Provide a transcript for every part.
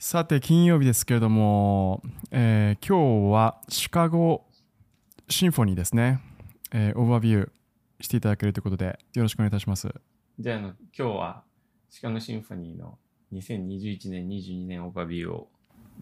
さて、金曜日ですけれども、えー今日はシカゴシンフォニーですね、えーオーバービューしていただけるということで、よろしくお願いいたします。じゃあ、あの、今日は、シカゴシンフォニーの2021年、22年オーバービューを、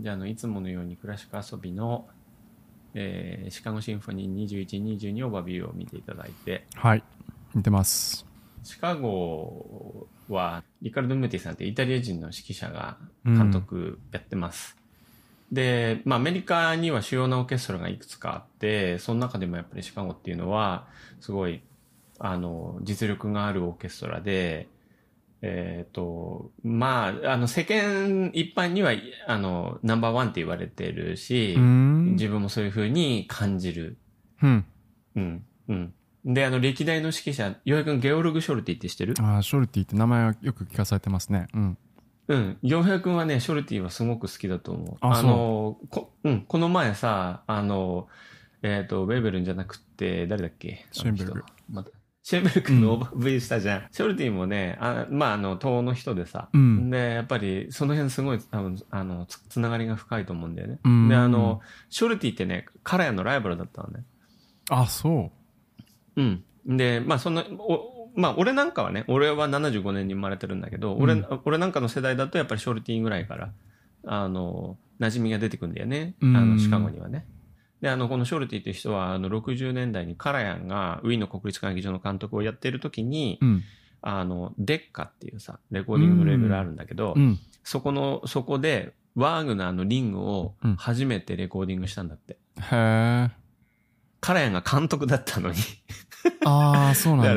じゃあ、あの、いつものようにクラシック遊びの、えーシカゴシンフォニー21、22オーバービューを見ていただいて、はい、見てます。シカゴは、リカルド・ムーティさんってイタリア人の指揮者が監督やってます。で、まあ、アメリカには主要なオーケストラがいくつかあって、その中でもやっぱりシカゴっていうのは、すごい、あの、実力があるオーケストラで、えっ、と、まあ、あの、世間一般には、あの、ナンバーワンって言われてるしうー、ん。自分もそういう風に感じる。うん。うん、うん。で、あの、歴代の指揮者、ようやくゲオルグ・ショルティって知ってる？あーショルティって名前はよく聞かされてますね。うん。うん。洋平君はね、ショルティはすごく好きだと思う。あの、こ、うん、この前さ、あの、えっ、と、ベーベルンじゃなくて、誰だっけ？シェンベルグあの人またシェンベルクのオーバー V したじゃん。ショルティもね、あまあ、あの、東欧の人でさ、うんで、やっぱり、その辺すごい、多分、あの、つつながりが深いと思うんだよね。うんで、あの、ショルティってね、カラヤのライバルだったのね。あ、そうん。で、まあ、その、おまあ、俺なんかはね、俺は75年に生まれてるんだけど、俺、うん俺なんかの世代だとやっぱりショルティぐらいから、あの、馴染みが出てくるんだよね。あうんの、シカゴにはね。で、あの、このショルティっていう人は、あの、60年代にカラヤンがウィーンの国立歌劇場の監督をやっている時に、う。うん。あの、デッカっていうさ、レコーディングのレベルあるんだけど、うん。そこの、そこで、ワーグナーのリングをうん初めてレコーディングしたんだって。へえ。カラヤンが監督だったのに。ああ、そうなん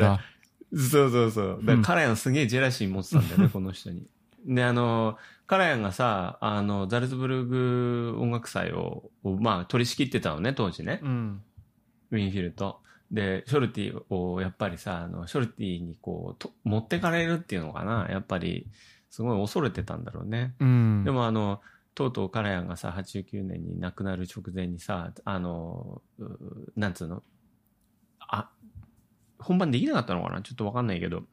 だかだ。そうそうそう。だからうんカラヤンすげえジェラシー持ってたんだよね、この人に。で、あの、カラヤンがさ、あの、ザルツブルグ音楽祭を、をまあ、取り仕切ってたのね、当時ね。うん。ウィンフィルと。で、ショルティを、やっぱりさ、あの、ショルティにこう、と持ってかれるっていうのかな。やっぱり、すごい恐れてたんだろうね。うん。でもあの、とうとうカラヤンがさ、89年に亡くなる直前にさ、あの、うなんつうの？あ、本番できなかったのかな？ちょっとわかんないけど、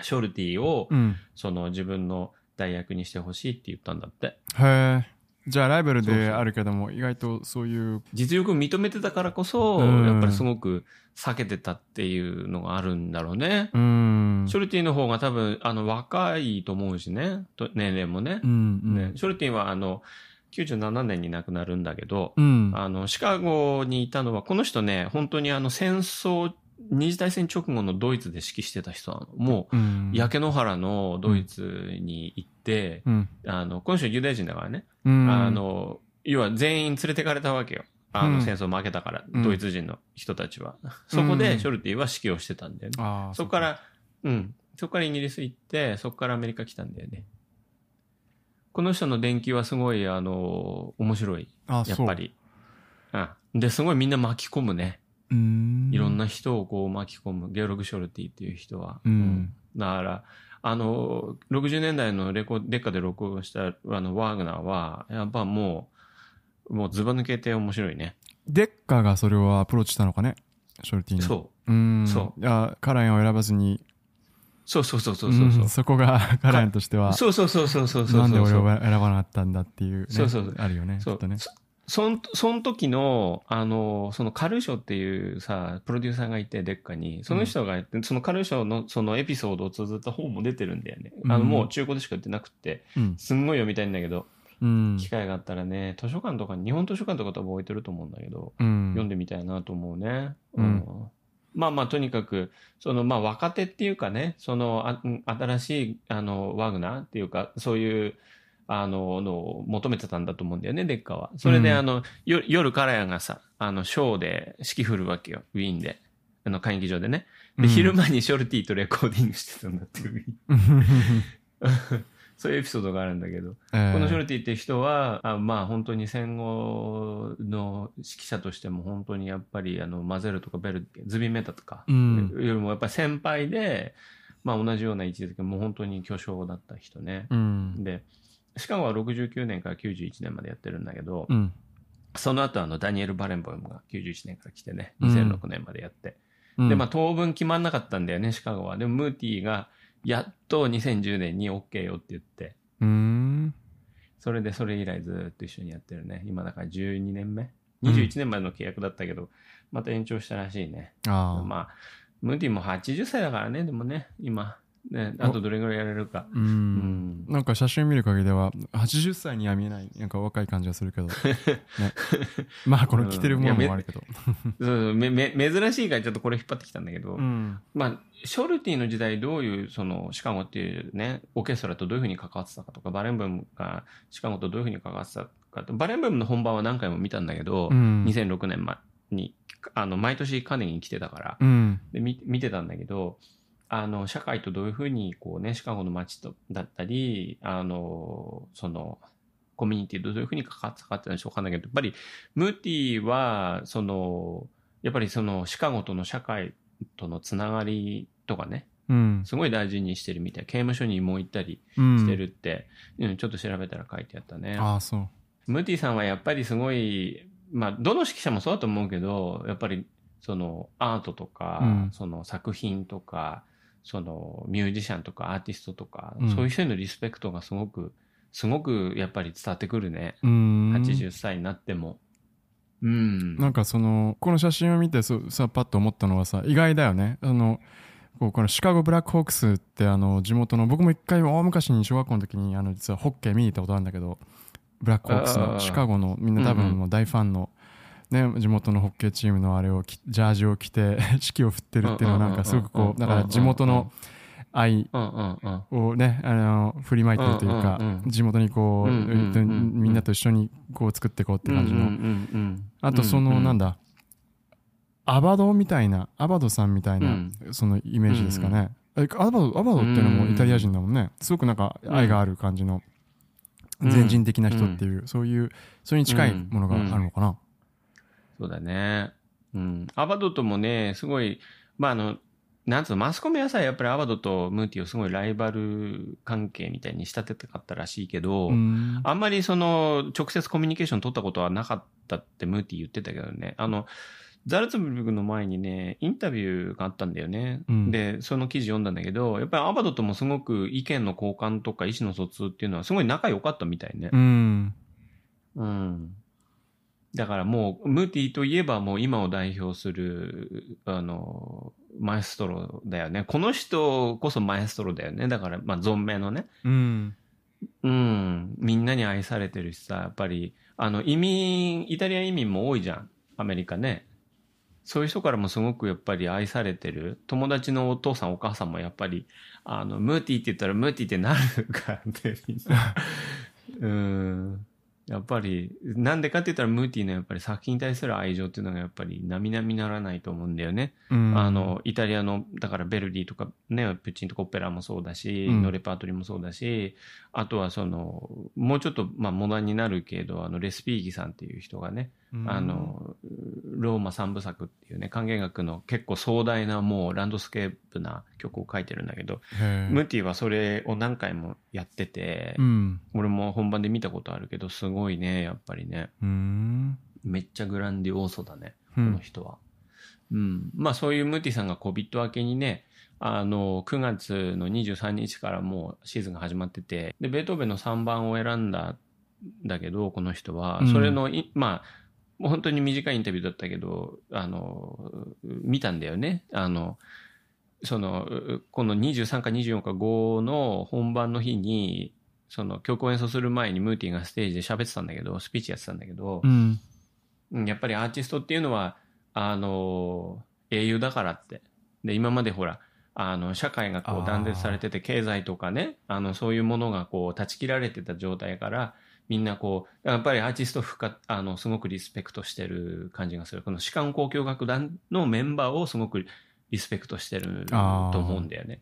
ショルティを、うん。その自分の代役にしてほしいって言ったんだって。へえ。じゃあライバルであるけども、意外とそういう、実力を認めてたからこそ、うんやっぱりすごく避けてたっていうのがあるんだろうね。うん。ショルティの方が多分、あの、若いと思うしね。と年齢もねう。ん。うん。ねショルティはあの、97年に亡くなるんだけど、うん。あの、シカゴにいたのは、この人ね、本当にあの戦争、二次大戦直後のドイツで指揮してた人なの。もう焼け野原のドイツに行って、うん。あの、この人ユダヤ人だからね。うん。あ、の、要は全員連れてかれたわけよ。あの、うん戦争負けたから、うんドイツ人の人たちは。そこでショルティは指揮をしてたんだよね。そこから、うん。そこからイギリス行って、そこからアメリカ来たんだよね。この人の伝記はすごい、あの、面白い。あやっぱ。り。うん。で、すごいみんな巻き込むね。いろんな人をこう巻き込む。ゲオログ・ショルティっていう人は。うんだから、あの、60年代のレコ、デッカで録音した、あの、ワーグナーは、やっぱもう、もうズバ抜けて面白いね。デッカがそれをアプローチしたのかね、ショルティに。。そううん。。そういや、カラヤンを選ばずに、そうそうそうそうそうそう。んそこがカラヤンとしては、そうそうそうそうそうそう。なんで俺を選ばなかったんだっていうね。そうそうそうあるよね、きそうっとね。そそん、その時の、あの、そのカルーショっていうさ、プロデューサーがいて、デッカに、その人がやって、そのカルーショのそのエピソードを綴った本も出てるんだよね。あの、うんもう中古でしか売ってなくて、うん。すんごい読みたいんだけど、うん。機会があったらね、図書館とかに、日本図書館とか多分置いてると思うんだけど、うん。読んでみたいなと思うね。うんまあまあ、とにかく、その、まあ、若手っていうかね、その、あうん新しい、あの、ワグナーっていうか、そういう、あの、のを求めてたんだと思うんだよね、デッカは。それで、うんあの、よ夜、カラヤがさ、あの、ショーで指揮振るわけよ、ウィーンで。あの、会議場でね。で、うん昼間にショルティとレコーディングしてたんだって、ウィーンそういうエピソードがあるんだけど。えーこのショルティって人は、あまあ本当に戦後の指揮者としても本当にやっぱりあのマゼルとかベル、ズビメタとか、うんよりもやっぱり先輩で、まあ同じような位置づけ、もう本当に巨匠だった人ね。うん。で、シカゴは69年から91年までやってるんだけど、うん。その後あのダニエル・バレンボイムが91年から来てね、うん2006年までやって。うんで、まあ当分決まんなかったんだよね、シカゴは。でもムーティーがやっと2010年に OK よって言って、うーん。それでそれ以来ずっと一緒にやってるね。今だから12年目 ?21 年前の契約だったけど、また延長したらしいね。ああ。まあ、ムーディも80歳だからね、でもね、今。ね、あとどれぐらいやれるか。う。うんん。なんか写真見る限りでは、80歳には見えない、なんか若い感じがするけど。ね、まあ、この着てるものもあるけど。そうめめ珍しいからちょっとこれ引っ張ってきたんだけど、うん。まあ、ショルティの時代どういう、その、シカゴっていうね、オーケストラとどういうふうに関わってたかとか、バレンブームがシカゴとどういうふうに関わってたかと、バレンブームの本番は何回も見たんだけど、うん2006年前に、あの、毎年カネに来てたから、うん。で見見てたんだけど、あの、社会とどういうふうに、こうね、シカゴの街と、だったり、あの、その、コミュニティとどういうふうに関わってたかっていうのはわかんないけど、やっぱり、ムーティーは、その、やっぱりその、シカゴとの社会とのつながりとかね、うん。すごい大事にしてるみたい。刑務所にも行ったりうん。してるって、うん、ちょっと調べたら書いてあったね。ああ、そう。ムーティさんはやっぱりすごい、まあ、どの指揮者もそうだと思うけど、やっぱり、その、アートとか、うんその作品とか、その、ミュージシャンとかアーティストとか、うんそういう人へのリスペクトがすごく、すごくやっぱり伝わってくるね。うん。80歳になっても。うん。なんかそのこの写真を見てそうさパッと思ったのはさ意外だよねあのこうこのシカゴブラックホークスってあの地元の僕も一回大昔に小学校の時にあの実はホッケー見に行ったことあるんだけどブラックホークスのシカゴのみんな多うんうん分もう大ファンの、ね、地元のホッケーチームのあれをきジャージを着て 指揮を振ってるっていうのはなんかすごくこうだから地元の愛。をねあの振りまいてるというか地元にこうみんなと一緒にこう作っていこうって感じの。あとその、なんだ、アバドみたいな、アバドさんみたいな、うん。そのイメージですかね。えアバド、アバドっていうのもイタリア人だもんね。すごくなんか愛がある感じの、うん。全人的な人っていう、そういう、それに近いものがあるのかな。そうだね。うん。アバドともね、すごい、まあ、あの、なんつうの、マスコミはさ、やっぱりアバドとムーティをすごいライバル関係みたいに仕立てたかったらしいけど、うんあんまりその、直接コミュニケーション取ったことはなかったってムーティ言ってたけどね。あの、ザルツブルクの前にね、インタビューがあったんだよね。うんで、その記事読んだんだけど、やっぱりアバドともすごく意見の交換とか意思の疎通っていうのはすごい仲良かったみたいね。うん。うん。だからもう、ムーティといえばもう今を代表する、あの、マエストロだよね。この人こそマエストロだよね。だから、まあ、存命のね。うん。うん。みんなに愛されてるしさ、やっぱり、あの、移民、イタリア移民も多いじゃん。アメリカね。そういう人からもすごくやっぱり愛されてる。友達のお父さんお母さんもやっぱり、あの、ムーティって言ったらムーティってなるからね、みんな。うん。やっぱり、なんでかって言ったらムーティのやっぱり作品に対する愛情っていうのがやっぱり並々ならないと思うんだよね。うん。あの、イタリアの、だからベルディとかね、プッチーニとかオペラもそうだし、うん。のレパートリーもそうだし、あとはその、もうちょっと、まあ、モダンになるけど、あの、レスピーギさんっていう人がね、うん。あの、ローマ三部作っていうね、管弦楽の結構壮大なもうランドスケープな曲を書いてるんだけど、ムーティはそれを何回もやってて、うん。俺も本番で見たことあるけど、すごいね、やっぱりね、うん。めっちゃグランディオーソだね。こうんの人は。うん。まあそういうムーティさんが COVID 明けにね、あの、9月の23日からもうシーズンが始まってて、で、ベートーベンの3番を選んだんだけど、この人はう、んそれのい、まあ、もう本当に短いインタビューだったけど、あの、見たんだよね。あの、その、この23か24か5の本番の日に、その曲を演奏する前にムーティがステージで喋ってたんだけど、スピーチやってたんだけど、うん。うんやっぱりアーティストっていうのは、あの、英雄だからって。で、今までほら、あの、社会がこう断絶されてて、経済とかね、あの、そういうものがこう断ち切られてた状態から、みんなこう、やっぱりアーティスト深、あの、すごくリスペクトしてる感じがする。この士官交響楽団のメンバーをすごくリスペクトしてると思うんだよね。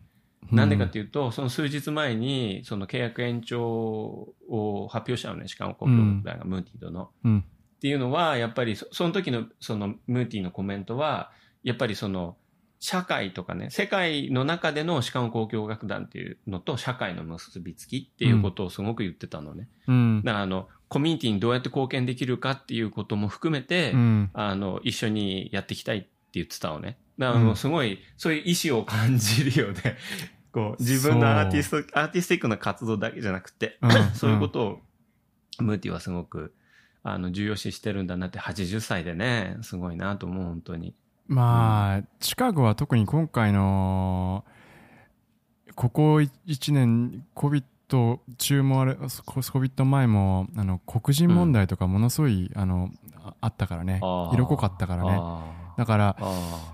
なんでかっていうと、その数日前に、その契約延長を発表したのね、士官交響楽団がムーティドの。うん。っていうのは、やっぱりそその時のそのムーティのコメントは、やっぱりその社会とかね、世界の中での士官交響楽団っていうのと社会の結びつきっていうことをすごく言ってたのね。うん。だからあの、コミュニティにどうやって貢献できるかっていうことも含めて、うん。あの、一緒にやっていきたいって言ってたのね。だからあの、うんすごい、そういう意志を感じるよね。こう、自分のアーティスト、アーティスティックな活動だけじゃなくて、うん そういうことをムーティはすごく、あの、重要視してるんだなって、80歳でね、すごいなと思う、本当に。まあ、シカゴは特に今回の、ここ1年、COVID 中もあれ、COVID 前も、あの、黒人問題とかものすごい、あの、あったからね。色濃かったからね。だから、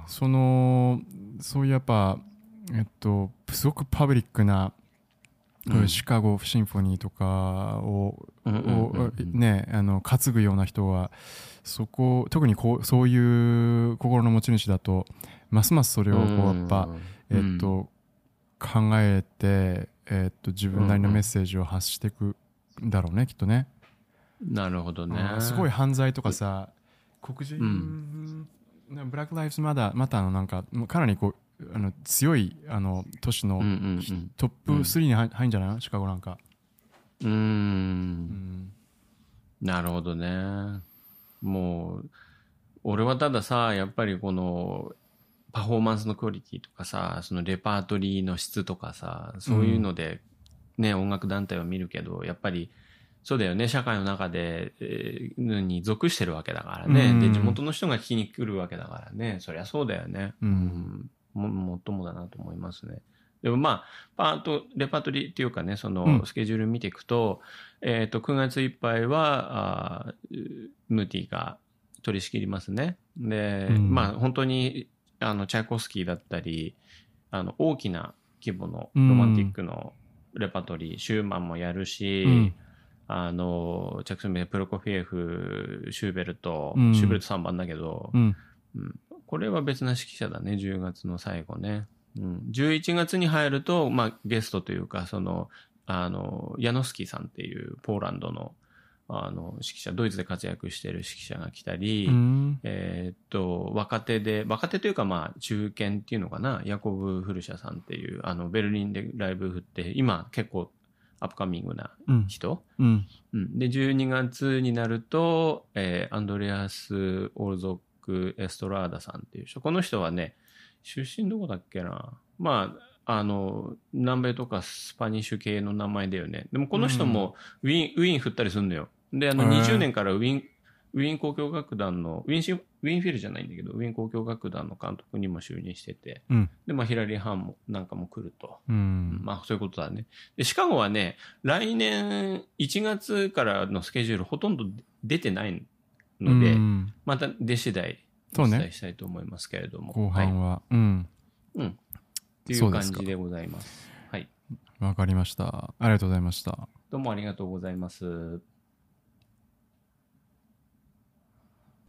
その、そういうやっぱ、えっと、すごくパブリックな、うん、シカゴシンフォニーとかを,、ねあの担ぐような人はそこ特にこうそういう心の持ち主だとますますそれをこうやっぱ、えっと、考えて、えっと自分なりのメッセージを発していくんだろうねきっとね。なるほどね。すごい犯罪とかさ黒人、うん、ブラック・ライフズ・マターまたのなんかかなりこうあの強いあの都市の、トップ3に入るんじゃない？の、シカゴなんか。うん。うん。なるほどね。もう俺はたださやっぱりこのパフォーマンスのクオリティとかさそのレパートリーの質とかさそういうのでね、うん、音楽団体を見るけどやっぱりそうだよね。社会の中で、えー、に属してるわけだからね、うん、で地元の人が聞きに来るわけだからね。そりゃそうだよね、うん、も、もっともだなと思いますね。でもまあ、パート、レパートリーっていうかね、そのスケジュール見ていくと、うん、えっ、と、9月いっぱいは、あムーティが取り仕切りますね。で、うん、まあ、本当に、あの、チャイコフスキーだったり、あの、大きな規模のロマンティックのレパートリー、うん、シューマンもやるし、あの、チャクソプロコフィエフ、シューベルト、シューベルト3番だけど、うんこれは別な指揮者だね、10月の最後ね。うん、11月に入ると、まあ、ゲストというか、その、あの、ヤノスキーさんっていうポーランドの、あの、指揮者、ドイツで活躍している指揮者が来たり、うん、えっと、若手で、若手というかまあ、中堅っていうのかな、ヤコブ・フルシャさんっていう、あの、ベルリンでライブ振って、今結構upcoming な人。うん。うん、で、12月になると、えー、アンドレアス・オールゾク・エストラーダさんっていう人。この人はね、出身どこだっけなまあ、あの、南米とかスパニッシュ系の名前だよね。でもこの人もウィーン、うん、ウィーン振ったりするんだよ。で、あの、20年からウィーン、ウィーン交響楽団の、ウィーンシウィーンフィルじゃないんだけど、ウィーン交響楽団の監督にも就任してて、うん、で、まあ、ヒラリー・ハーンもなんかも来ると。うん、まあ、そういうことだね。で、シカゴはね、来年1月からのスケジュールほとんど出てないので、また出次第お伝えしたいと思いますけれども。後半は、はい、うん。うん。っていう感じでございます。はい。わかりました。ありがとうございました。どうもありがとうございます。